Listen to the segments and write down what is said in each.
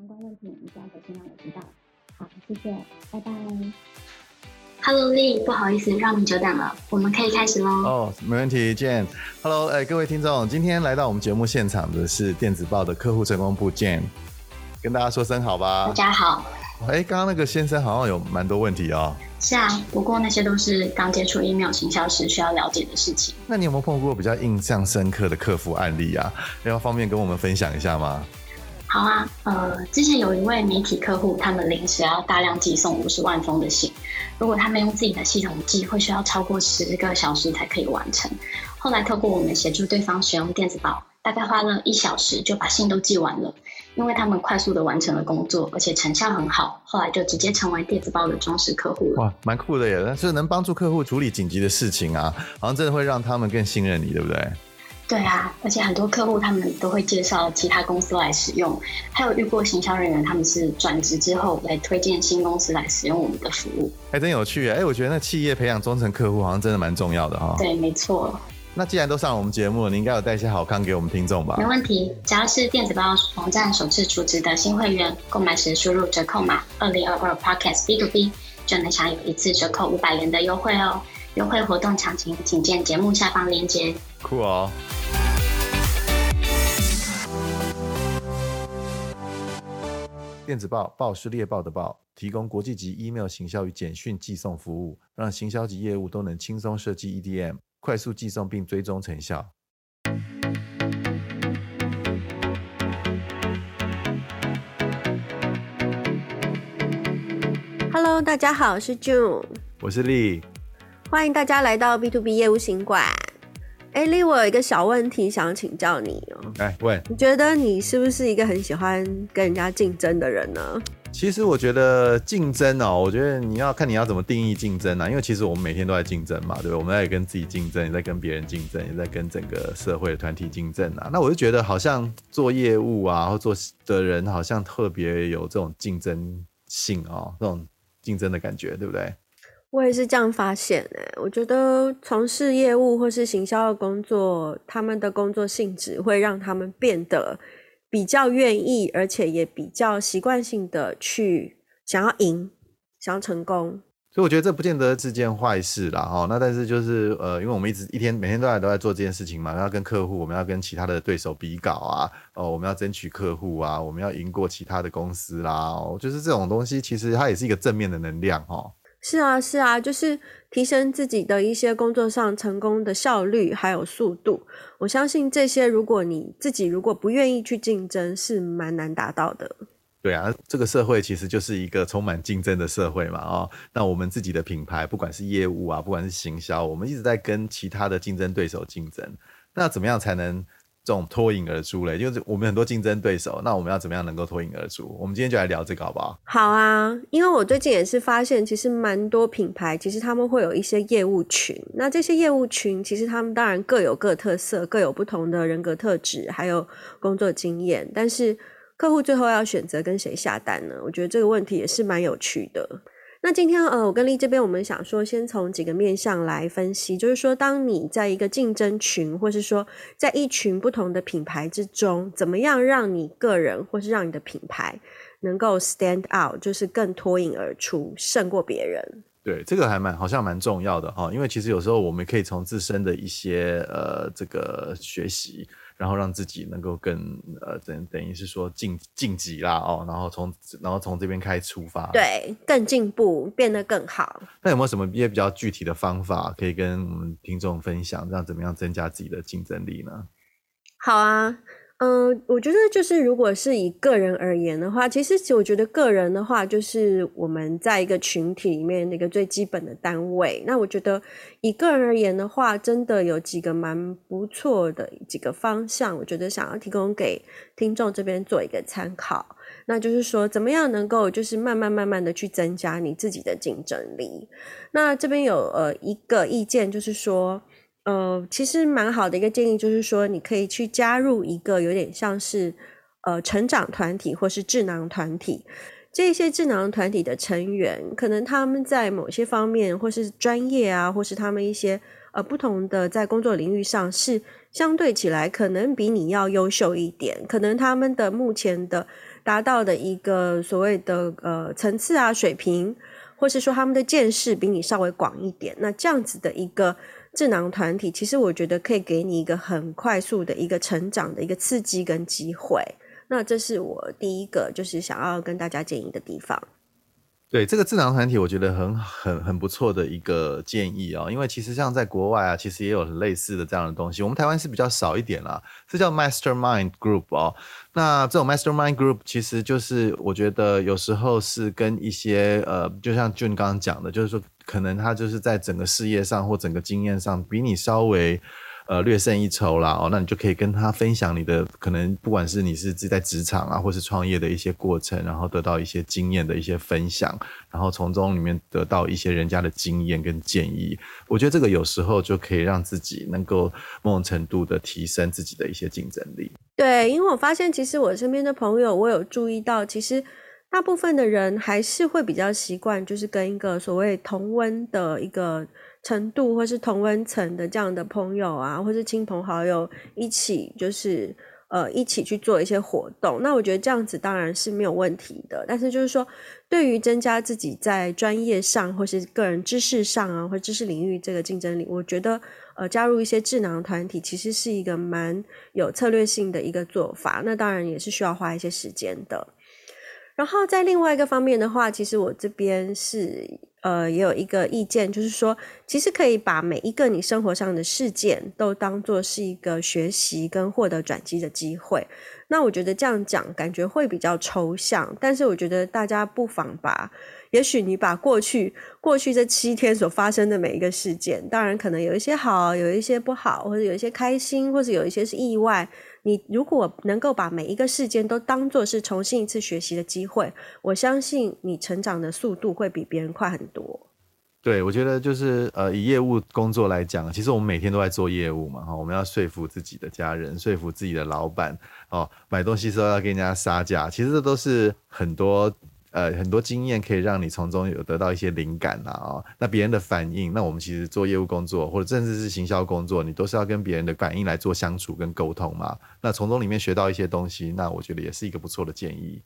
相关问题，你只要可以尽量的知道。好，谢谢，拜拜。Hello Lee，不好意思让你久等了，我们可以开始喽。哦，没问题，Jane。Hello，哎，各位听众，今天来到我们节目现场的是电子报的客户成功部 Jane，跟大家说声好吧。大家好。哎，刚刚那个先生好像有蛮多问题哦。是啊，不过那些都是刚接触 email 行销时需要了解的事情。那你有没有碰过比较印象深刻的客服案例啊？要方便跟我们分享一下吗？好啊，呃，之前有一位媒体客户，他们临时要大量寄送五十万封的信，如果他们用自己的系统寄，会需要超过十个小时才可以完成。后来透过我们协助对方使用电子报，大概花了一小时就把信都寄完了。因为他们快速的完成了工作，而且成效很好，后来就直接成为电子报的忠实客户了。哇，蛮酷的耶！但是能帮助客户处理紧急的事情啊，好像真的会让他们更信任你，对不对？对啊，而且很多客户他们都会介绍其他公司来使用，还有遇过行销人员他们是转职之后来推荐新公司来使用我们的服务，还真有趣哎！我觉得那企业培养忠诚客户好像真的蛮重要的哈。对，没错。那既然都上我们节目了，你应该有带一些好康给我们听众吧？没问题，只要是电子报网站首次储值的新会员，购买时输入折扣码二零二二 Podcast B to B，就能享有一次折扣五百元的优惠哦。优惠活动详情，请见节目下方链接。酷哦！电子报报是猎豹的报，提供国际级 email 行销与简讯寄送服务，让行销级业务都能轻松设计 EDM。快速寄送并追踪成效。Hello，大家好，我是 June，我是 Lee，欢迎大家来到 B to B 业务行馆。哎，Lee，我有一个小问题想请教你哦。哎，问，你觉得你是不是一个很喜欢跟人家竞争的人呢？其实我觉得竞争哦，我觉得你要看你要怎么定义竞争啊。因为其实我们每天都在竞争嘛，对不对？我们在跟自己竞争，也在跟别人竞争，也在跟整个社会的团体竞争啊。那我就觉得好像做业务啊，或做的人好像特别有这种竞争性哦，这种竞争的感觉，对不对？我也是这样发现诶，我觉得从事业务或是行销的工作，他们的工作性质会让他们变得。比较愿意，而且也比较习惯性的去想要赢，想要成功，所以我觉得这不见得是件坏事啦，哈。那但是就是呃，因为我们一直一天每天都在都在做这件事情嘛，要跟客户，我们要跟其他的对手比稿啊，哦，我们要争取客户啊，我们要赢过其他的公司啦，哦，就是这种东西，其实它也是一个正面的能量，哈。是啊，是啊，就是提升自己的一些工作上成功的效率还有速度。我相信这些，如果你自己如果不愿意去竞争，是蛮难达到的。对啊，这个社会其实就是一个充满竞争的社会嘛，哦，那我们自己的品牌，不管是业务啊，不管是行销，我们一直在跟其他的竞争对手竞争。那怎么样才能？这种脱颖而出嘞，就是我们很多竞争对手，那我们要怎么样能够脱颖而出？我们今天就来聊这个好不好？好啊，因为我最近也是发现，其实蛮多品牌，其实他们会有一些业务群。那这些业务群，其实他们当然各有各特色，各有不同的人格特质，还有工作经验。但是客户最后要选择跟谁下单呢？我觉得这个问题也是蛮有趣的。那今天呃，我跟丽这边，我们想说，先从几个面向来分析，就是说，当你在一个竞争群，或是说在一群不同的品牌之中，怎么样让你个人或是让你的品牌能够 stand out，就是更脱颖而出，胜过别人。对，这个还蛮好像蛮重要的哈，因为其实有时候我们可以从自身的一些呃这个学习。然后让自己能够更呃等等于是说晋晋级啦哦，然后从然后从这边开始出发，对，更进步，变得更好。那有没有什么一些比较具体的方法可以跟我们听众分享，这样怎么样增加自己的竞争力呢？好啊。嗯、我觉得就是如果是以个人而言的话，其实我觉得个人的话就是我们在一个群体里面那个最基本的单位。那我觉得以个人而言的话，真的有几个蛮不错的几个方向，我觉得想要提供给听众这边做一个参考。那就是说，怎么样能够就是慢慢慢慢的去增加你自己的竞争力？那这边有呃一个意见就是说。呃，其实蛮好的一个建议，就是说你可以去加入一个有点像是呃成长团体或是智囊团体。这些智囊团体的成员，可能他们在某些方面或是专业啊，或是他们一些呃不同的在工作领域上，是相对起来可能比你要优秀一点。可能他们的目前的达到的一个所谓的呃层次啊水平，或是说他们的见识比你稍微广一点，那这样子的一个智囊团体，其实我觉得可以给你一个很快速的一个成长的一个刺激跟机会。那这是我第一个就是想要跟大家建议的地方。对这个智囊团体，我觉得很很很不错的一个建议哦，因为其实像在国外啊，其实也有很类似的这样的东西，我们台湾是比较少一点啦，这叫 Mastermind Group 哦。那这种 Mastermind Group 其实就是我觉得有时候是跟一些呃，就像 June 刚刚讲的，就是说可能他就是在整个事业上或整个经验上比你稍微。呃，略胜一筹啦，哦，那你就可以跟他分享你的可能，不管是你是自己在职场啊，或是创业的一些过程，然后得到一些经验的一些分享，然后从中里面得到一些人家的经验跟建议。我觉得这个有时候就可以让自己能够某种程度的提升自己的一些竞争力。对，因为我发现其实我身边的朋友，我有注意到，其实大部分的人还是会比较习惯，就是跟一个所谓同温的一个。程度或是同温层的这样的朋友啊，或是亲朋好友一起，就是呃一起去做一些活动。那我觉得这样子当然是没有问题的。但是就是说，对于增加自己在专业上或是个人知识上啊，或知识领域这个竞争力，我觉得呃加入一些智囊团体其实是一个蛮有策略性的一个做法。那当然也是需要花一些时间的。然后在另外一个方面的话，其实我这边是。呃，也有一个意见，就是说，其实可以把每一个你生活上的事件都当做是一个学习跟获得转机的机会。那我觉得这样讲感觉会比较抽象，但是我觉得大家不妨把，也许你把过去过去这七天所发生的每一个事件，当然可能有一些好，有一些不好，或者有一些开心，或者有一些是意外。你如果能够把每一个事件都当做是重新一次学习的机会，我相信你成长的速度会比别人快很多。对，我觉得就是呃，以业务工作来讲，其实我们每天都在做业务嘛，哈，我们要说服自己的家人，说服自己的老板，哦，买东西时候要跟人家杀价，其实这都是很多。呃，很多经验可以让你从中有得到一些灵感啊、哦，那别人的反应，那我们其实做业务工作或者甚至是行销工作，你都是要跟别人的反应来做相处跟沟通嘛。那从中里面学到一些东西，那我觉得也是一个不错的建议。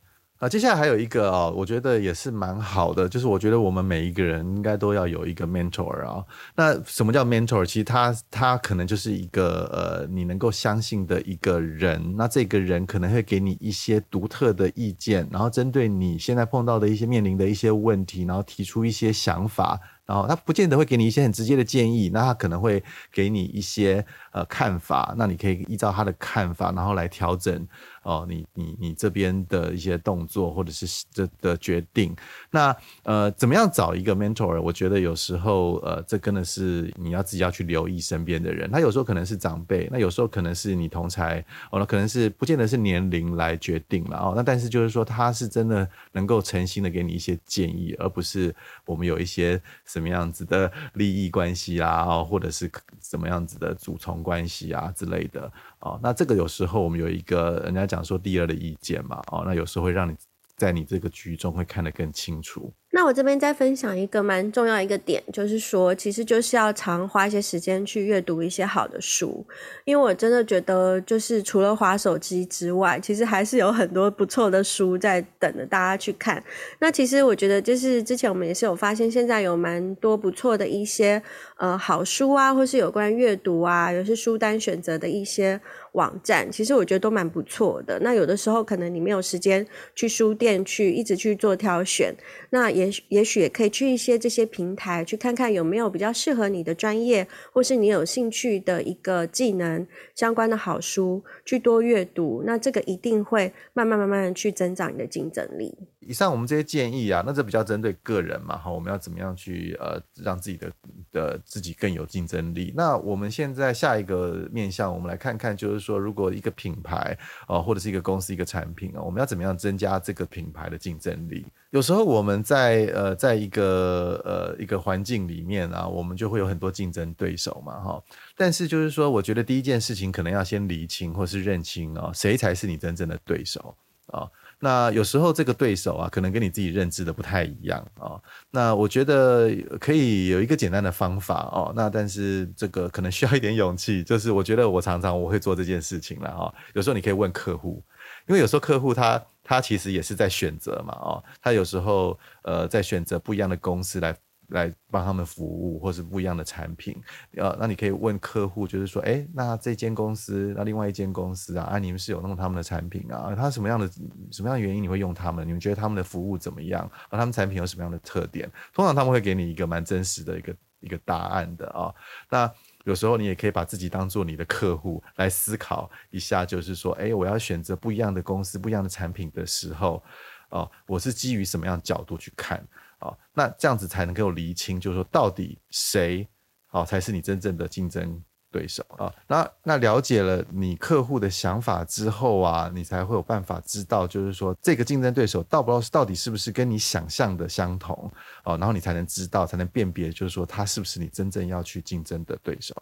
啊，接下来还有一个哦，我觉得也是蛮好的，就是我觉得我们每一个人应该都要有一个 mentor 啊。那什么叫 mentor？其实他他可能就是一个呃，你能够相信的一个人。那这个人可能会给你一些独特的意见，然后针对你现在碰到的一些面临的一些问题，然后提出一些想法。然后他不见得会给你一些很直接的建议，那他可能会给你一些呃看法，那你可以依照他的看法，然后来调整哦，你你你这边的一些动作或者是这的决定。那呃，怎么样找一个 mentor？我觉得有时候呃，这真的是你要自己要去留意身边的人。他有时候可能是长辈，那有时候可能是你同才，哦，那可能是不见得是年龄来决定了哦。那但是就是说，他是真的能够诚心的给你一些建议，而不是我们有一些。什么样子的利益关系啊，或者是什么样子的主从关系啊之类的哦，那这个有时候我们有一个人家讲说第二的意见嘛，哦，那有时候会让你在你这个局中会看得更清楚。那我这边再分享一个蛮重要一个点，就是说，其实就是要常花一些时间去阅读一些好的书，因为我真的觉得，就是除了滑手机之外，其实还是有很多不错的书在等着大家去看。那其实我觉得，就是之前我们也是有发现，现在有蛮多不错的一些呃好书啊，或是有关阅读啊，有些书单选择的一些网站，其实我觉得都蛮不错的。那有的时候可能你没有时间去书店去一直去做挑选，那也。也许也许也可以去一些这些平台去看看有没有比较适合你的专业或是你有兴趣的一个技能相关的好书，去多阅读，那这个一定会慢慢慢慢去增长你的竞争力。以上我们这些建议啊，那这比较针对个人嘛，哈，我们要怎么样去呃让自己的的自己更有竞争力？那我们现在下一个面向，我们来看看，就是说如果一个品牌啊、或者是一个公司一个产品啊，我们要怎么样增加这个品牌的竞争力？有时候我们在呃在一个呃一个环境里面啊，我们就会有很多竞争对手嘛，哈。但是就是说，我觉得第一件事情可能要先厘清或是认清啊，谁才是你真正的对手啊。那有时候这个对手啊，可能跟你自己认知的不太一样啊。那我觉得可以有一个简单的方法哦。那但是这个可能需要一点勇气，就是我觉得我常常我会做这件事情了哈。有时候你可以问客户，因为有时候客户他他其实也是在选择嘛，哦，他有时候呃在选择不一样的公司来来帮他们服务，或是不一样的产品，呃，那你可以问客户，就是说，哎，那这间公司，那另外一间公司啊，啊，你们是有弄他们的产品啊？他什么样的什么样的原因你会用他们？你们觉得他们的服务怎么样？啊，他们产品有什么样的特点？通常他们会给你一个蛮真实的一个一个答案的啊，那。有时候你也可以把自己当做你的客户来思考一下，就是说，哎，我要选择不一样的公司、不一样的产品的时候，哦，我是基于什么样角度去看啊？那这样子才能够厘清，就是说，到底谁，哦，才是你真正的竞争对手啊，那那了解了你客户的想法之后啊，你才会有办法知道，就是说这个竞争对手到不到底是不是跟你想象的相同哦，然后你才能知道，才能辨别，就是说他是不是你真正要去竞争的对手。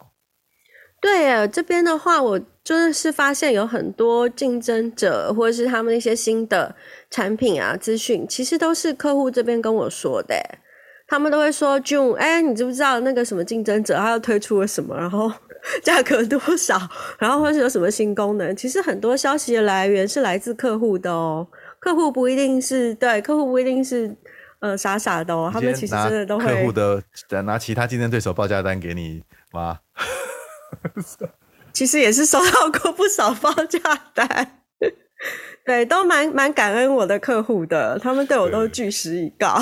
对啊，这边的话，我真的是发现有很多竞争者或者是他们一些新的产品啊资讯，其实都是客户这边跟我说的，他们都会说 June，哎，你知不知道那个什么竞争者他又推出了什么，然后。价格多少？然后或是有什么新功能？其实很多消息的来源是来自客户的哦。客户不一定是对，客户不一定是呃傻傻的哦。他们其实真的都会客户的拿其他竞争对手报价单给你吗？其实也是收到过不少报价单，对，都蛮蛮感恩我的客户的，他们对我都据实以告。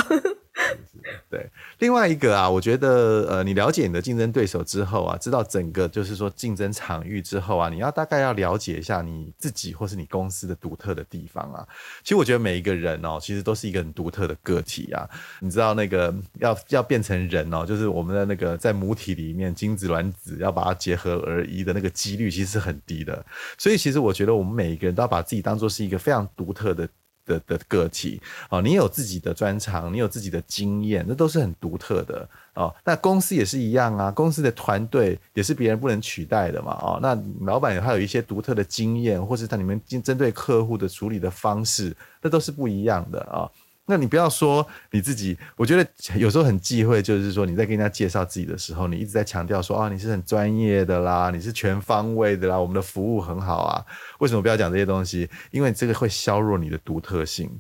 对，另外一个啊，我觉得呃，你了解你的竞争对手之后啊，知道整个就是说竞争场域之后啊，你要大概要了解一下你自己或是你公司的独特的地方啊。其实我觉得每一个人哦，其实都是一个很独特的个体啊。你知道那个要要变成人哦，就是我们的那个在母体里面精子卵子要把它结合而一的那个几率其实是很低的。所以其实我觉得我们每一个人都要把自己当做是一个非常独特的。的的个体哦，你有自己的专长，你有自己的经验，那都是很独特的哦。那公司也是一样啊，公司的团队也是别人不能取代的嘛哦。那老板他有一些独特的经验，或是他里面针对客户的处理的方式，那都是不一样的啊。哦那你不要说你自己，我觉得有时候很忌讳，就是说你在跟人家介绍自己的时候，你一直在强调说啊，你是很专业的啦，你是全方位的啦，我们的服务很好啊。为什么不要讲这些东西？因为这个会削弱你的独特性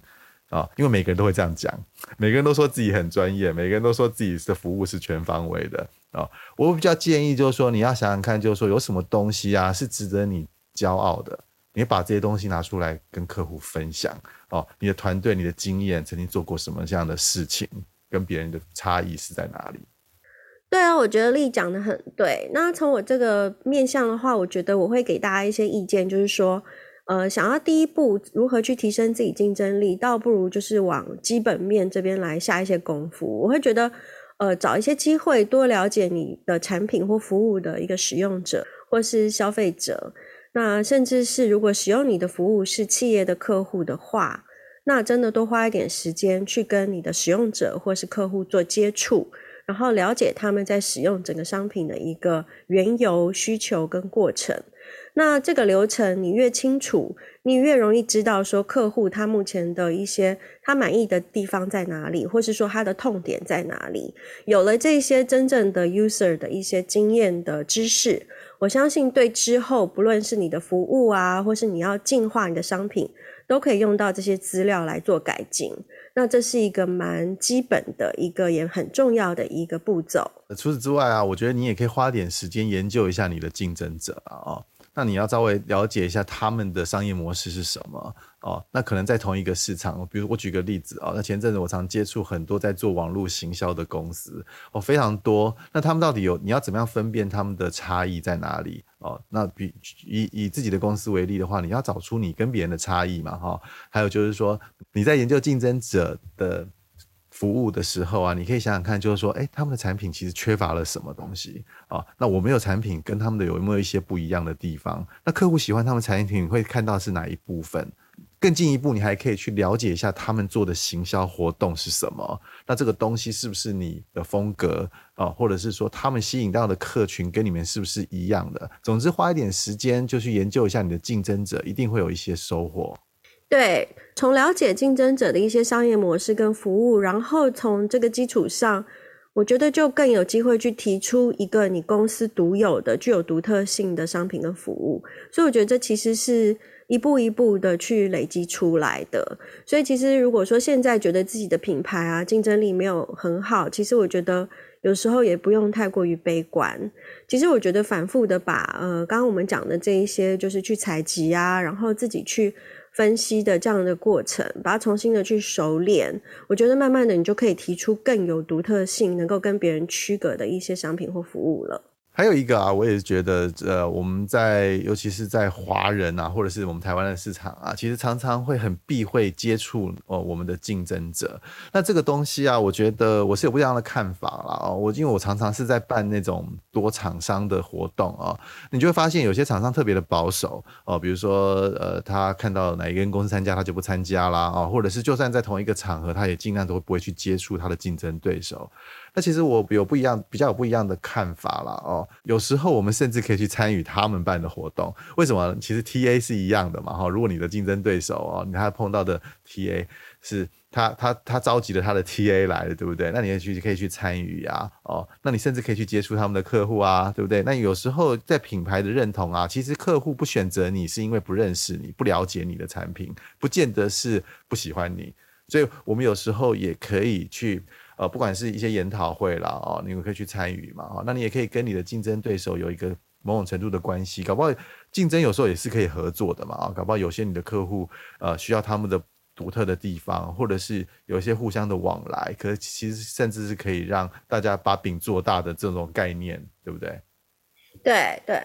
啊。因为每个人都会这样讲，每个人都说自己很专业，每个人都说自己的服务是全方位的啊。我比较建议就是说，你要想想看，就是说有什么东西啊是值得你骄傲的，你把这些东西拿出来跟客户分享。哦，你的团队、你的经验，曾经做过什么这样的事情？跟别人的差异是在哪里？对啊，我觉得丽讲得很对。那从我这个面向的话，我觉得我会给大家一些意见，就是说，呃，想要第一步如何去提升自己竞争力，倒不如就是往基本面这边来下一些功夫。我会觉得，呃，找一些机会，多了解你的产品或服务的一个使用者或是消费者。那甚至是如果使用你的服务是企业的客户的话，那真的多花一点时间去跟你的使用者或是客户做接触，然后了解他们在使用整个商品的一个缘由、需求跟过程。那这个流程你越清楚，你越容易知道说客户他目前的一些他满意的地方在哪里，或是说他的痛点在哪里。有了这些真正的 user 的一些经验的知识。我相信，对之后不论是你的服务啊，或是你要进化你的商品，都可以用到这些资料来做改进。那这是一个蛮基本的一个也很重要的一个步骤。除此之外啊，我觉得你也可以花点时间研究一下你的竞争者啊。那你要稍微了解一下他们的商业模式是什么哦。那可能在同一个市场，比如我举个例子哦。那前阵子我常接触很多在做网络行销的公司哦，非常多。那他们到底有你要怎么样分辨他们的差异在哪里哦？那比以以自己的公司为例的话，你要找出你跟别人的差异嘛哈。还有就是说你在研究竞争者的。服务的时候啊，你可以想想看，就是说，哎，他们的产品其实缺乏了什么东西啊？那我没有产品跟他们的有没有一些不一样的地方？那客户喜欢他们产品，你会看到是哪一部分？更进一步，你还可以去了解一下他们做的行销活动是什么？那这个东西是不是你的风格啊？或者是说他们吸引到的客群跟你们是不是一样的？总之，花一点时间就去研究一下你的竞争者，一定会有一些收获。对，从了解竞争者的一些商业模式跟服务，然后从这个基础上，我觉得就更有机会去提出一个你公司独有的、具有独特性的商品跟服务。所以我觉得这其实是一步一步的去累积出来的。所以其实如果说现在觉得自己的品牌啊竞争力没有很好，其实我觉得有时候也不用太过于悲观。其实我觉得反复的把呃刚刚我们讲的这一些，就是去采集啊，然后自己去。分析的这样的过程，把它重新的去熟练，我觉得慢慢的你就可以提出更有独特性、能够跟别人区隔的一些商品或服务了。还有一个啊，我也是觉得，呃，我们在尤其是在华人啊，或者是我们台湾的市场啊，其实常常会很避讳接触哦我们的竞争者。那这个东西啊，我觉得我是有不一样的看法啦。哦。我因为我常常是在办那种多厂商的活动啊，你就会发现有些厂商特别的保守哦，比如说呃，他看到哪一间公司参加，他就不参加啦啊，或者是就算在同一个场合，他也尽量都不会去接触他的竞争对手。那其实我有不一样，比较有不一样的看法了哦。有时候我们甚至可以去参与他们办的活动，为什么？其实 TA 是一样的嘛，哈。如果你的竞争对手哦，你还碰到的 TA 是他，他他召集了他的 TA 来的，对不对？那你也去可以去参与呀，哦。那你甚至可以去接触他们的客户啊，对不对？那有时候在品牌的认同啊，其实客户不选择你是因为不认识你，不了解你的产品，不见得是不喜欢你。所以我们有时候也可以去。呃，不管是一些研讨会啦，哦，你们可以去参与嘛，哦，那你也可以跟你的竞争对手有一个某种程度的关系，搞不好竞争有时候也是可以合作的嘛，啊，搞不好有些你的客户呃需要他们的独特的地方，或者是有一些互相的往来，可是其实甚至是可以让大家把饼做大的这种概念，对不对？对对。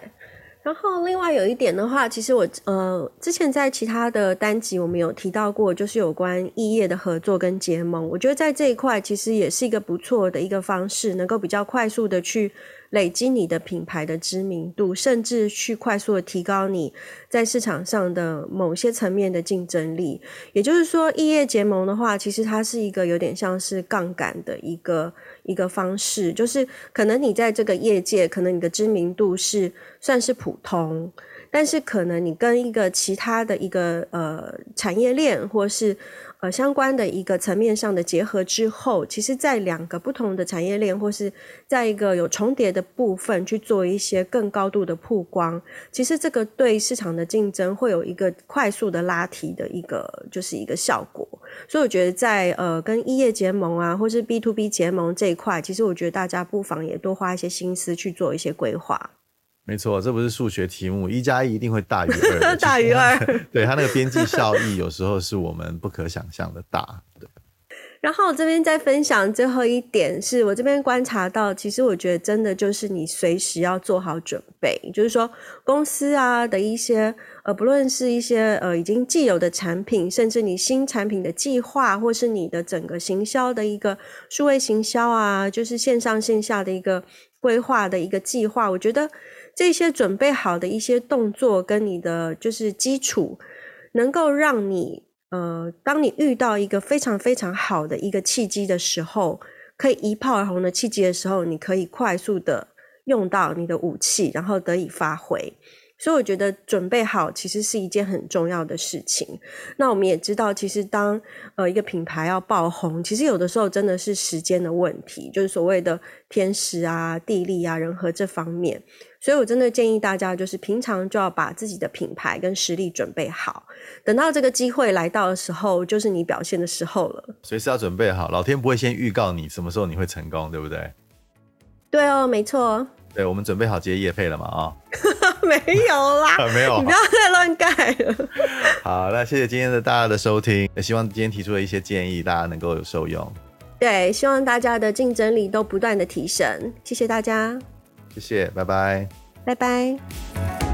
然后另外有一点的话，其实我呃之前在其他的单集我们有提到过，就是有关异业的合作跟结盟。我觉得在这一块其实也是一个不错的一个方式，能够比较快速的去。累积你的品牌的知名度，甚至去快速的提高你在市场上的某些层面的竞争力。也就是说，异业结盟的话，其实它是一个有点像是杠杆的一个一个方式，就是可能你在这个业界，可能你的知名度是算是普通，但是可能你跟一个其他的一个呃产业链或是。呃，相关的一个层面上的结合之后，其实，在两个不同的产业链或是在一个有重叠的部分去做一些更高度的曝光，其实这个对市场的竞争会有一个快速的拉提的一个就是一个效果。所以我觉得在呃跟异业结盟啊，或是 B to B 结盟这一块，其实我觉得大家不妨也多花一些心思去做一些规划。没错，这不是数学题目，一加一一定会大于二，大于二。对，它那个边际效益有时候是我们不可想象的大。对。然后我这边再分享最后一点，是我这边观察到，其实我觉得真的就是你随时要做好准备，就是说公司啊的一些呃，不论是一些呃已经既有的产品，甚至你新产品的计划，或是你的整个行销的一个数位行销啊，就是线上线下的一个规划的一个计划，我觉得。这些准备好的一些动作跟你的就是基础，能够让你呃，当你遇到一个非常非常好的一个契机的时候，可以一炮而红的契机的时候，你可以快速的用到你的武器，然后得以发挥。所以我觉得准备好其实是一件很重要的事情。那我们也知道，其实当呃一个品牌要爆红，其实有的时候真的是时间的问题，就是所谓的天时啊、地利啊、人和这方面。所以我真的建议大家，就是平常就要把自己的品牌跟实力准备好，等到这个机会来到的时候，就是你表现的时候了。随时要准备好，老天不会先预告你什么时候你会成功，对不对？对哦，没错。对，我们准备好接业配了嘛？啊、哦，没有啦，没有，你不要再乱盖了。好，那谢谢今天的大家的收听，也希望今天提出的一些建议，大家能够有受用。对，希望大家的竞争力都不断的提升。谢谢大家，谢谢，拜拜，拜拜。